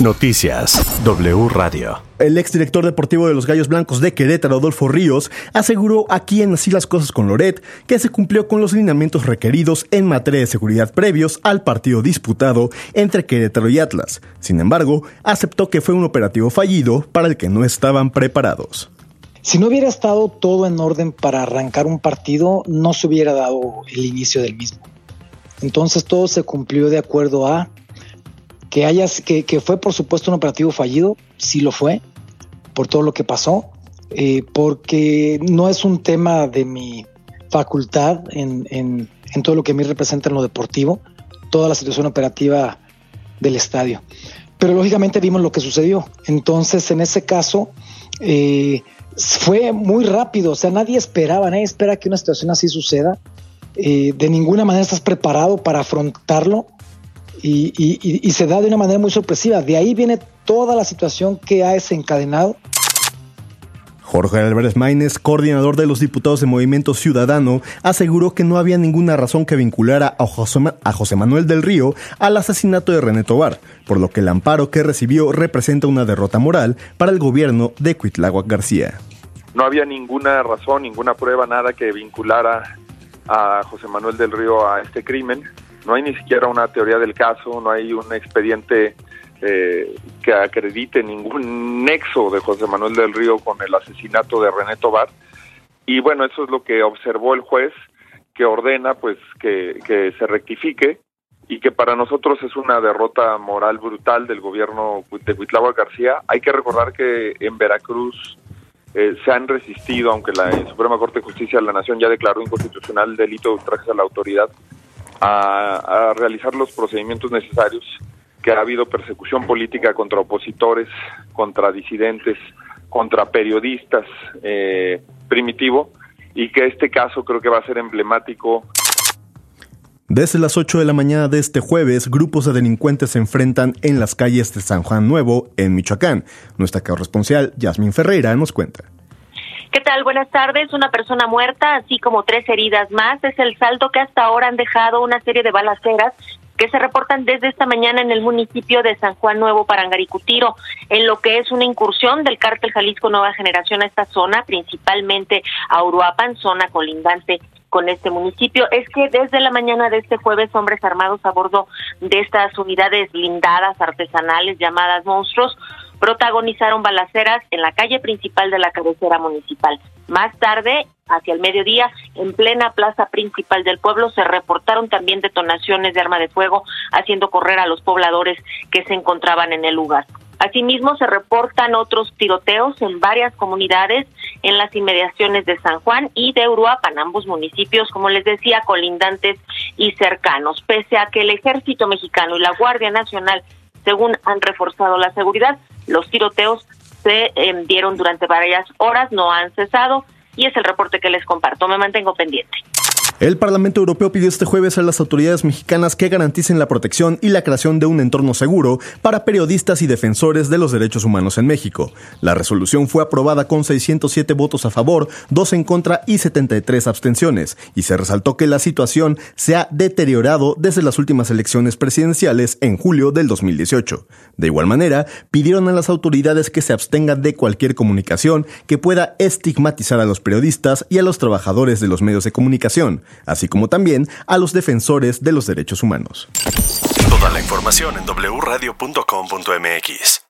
Noticias W Radio. El exdirector deportivo de los Gallos Blancos de Querétaro, Adolfo Ríos, aseguró aquí en Así las Cosas con Loret que se cumplió con los lineamientos requeridos en materia de seguridad previos al partido disputado entre Querétaro y Atlas. Sin embargo, aceptó que fue un operativo fallido para el que no estaban preparados. Si no hubiera estado todo en orden para arrancar un partido, no se hubiera dado el inicio del mismo. Entonces todo se cumplió de acuerdo a que, hayas, que, que fue por supuesto un operativo fallido, sí lo fue, por todo lo que pasó, eh, porque no es un tema de mi facultad en, en, en, todo lo que a mí representa en lo deportivo, toda la situación operativa del estadio. Pero lógicamente vimos lo que sucedió. Entonces, en ese caso, eh, fue muy rápido, o sea, nadie esperaba, nadie espera que una situación así suceda. Eh, de ninguna manera estás preparado para afrontarlo y, y, y, se da de una manera muy sorpresiva. De ahí viene toda la situación que ha desencadenado. Jorge Álvarez Maínez, coordinador de los diputados de Movimiento Ciudadano, aseguró que no había ninguna razón que vinculara a José, a José Manuel del Río al asesinato de René Tobar, por lo que el amparo que recibió representa una derrota moral para el gobierno de Cuitláhuac García. No había ninguna razón, ninguna prueba, nada que vinculara a José Manuel del Río a este crimen. No hay ni siquiera una teoría del caso, no hay un expediente eh, que acredite ningún nexo de José Manuel del Río con el asesinato de René Tobar. Y bueno, eso es lo que observó el juez, que ordena pues que, que se rectifique y que para nosotros es una derrota moral brutal del gobierno de Huitlava García. Hay que recordar que en Veracruz eh, se han resistido, aunque la Suprema Corte de Justicia de la Nación ya declaró inconstitucional el delito de ultraje a la autoridad, a, realizar los procedimientos necesarios que ha habido persecución política contra opositores, contra disidentes, contra periodistas, eh, primitivo, y que este caso creo que va a ser emblemático. Desde las 8 de la mañana de este jueves, grupos de delincuentes se enfrentan en las calles de San Juan Nuevo, en Michoacán. Nuestra corresponsal, Yasmin Ferreira, nos cuenta. ¿Qué tal? Buenas tardes. Una persona muerta, así como tres heridas más, es el saldo que hasta ahora han dejado una serie de balaceras que se reportan desde esta mañana en el municipio de San Juan Nuevo Parangaricutiro, en lo que es una incursión del cártel Jalisco Nueva Generación a esta zona, principalmente a Uruapan, zona colindante con este municipio es que desde la mañana de este jueves hombres armados a bordo de estas unidades blindadas artesanales llamadas monstruos protagonizaron balaceras en la calle principal de la cabecera municipal. Más tarde, hacia el mediodía, en plena plaza principal del pueblo, se reportaron también detonaciones de arma de fuego, haciendo correr a los pobladores que se encontraban en el lugar. Asimismo, se reportan otros tiroteos en varias comunidades en las inmediaciones de San Juan y de Uruapan, ambos municipios, como les decía, colindantes y cercanos. Pese a que el ejército mexicano y la Guardia Nacional, según han reforzado la seguridad, los tiroteos se eh, dieron durante varias horas, no han cesado y es el reporte que les comparto. Me mantengo pendiente. El Parlamento Europeo pidió este jueves a las autoridades mexicanas que garanticen la protección y la creación de un entorno seguro para periodistas y defensores de los derechos humanos en México. La resolución fue aprobada con 607 votos a favor, 2 en contra y 73 abstenciones, y se resaltó que la situación se ha deteriorado desde las últimas elecciones presidenciales en julio del 2018. De igual manera, pidieron a las autoridades que se abstengan de cualquier comunicación que pueda estigmatizar a los periodistas y a los trabajadores de los medios de comunicación así como también a los defensores de los derechos humanos. Toda la información en wradio.com.mx.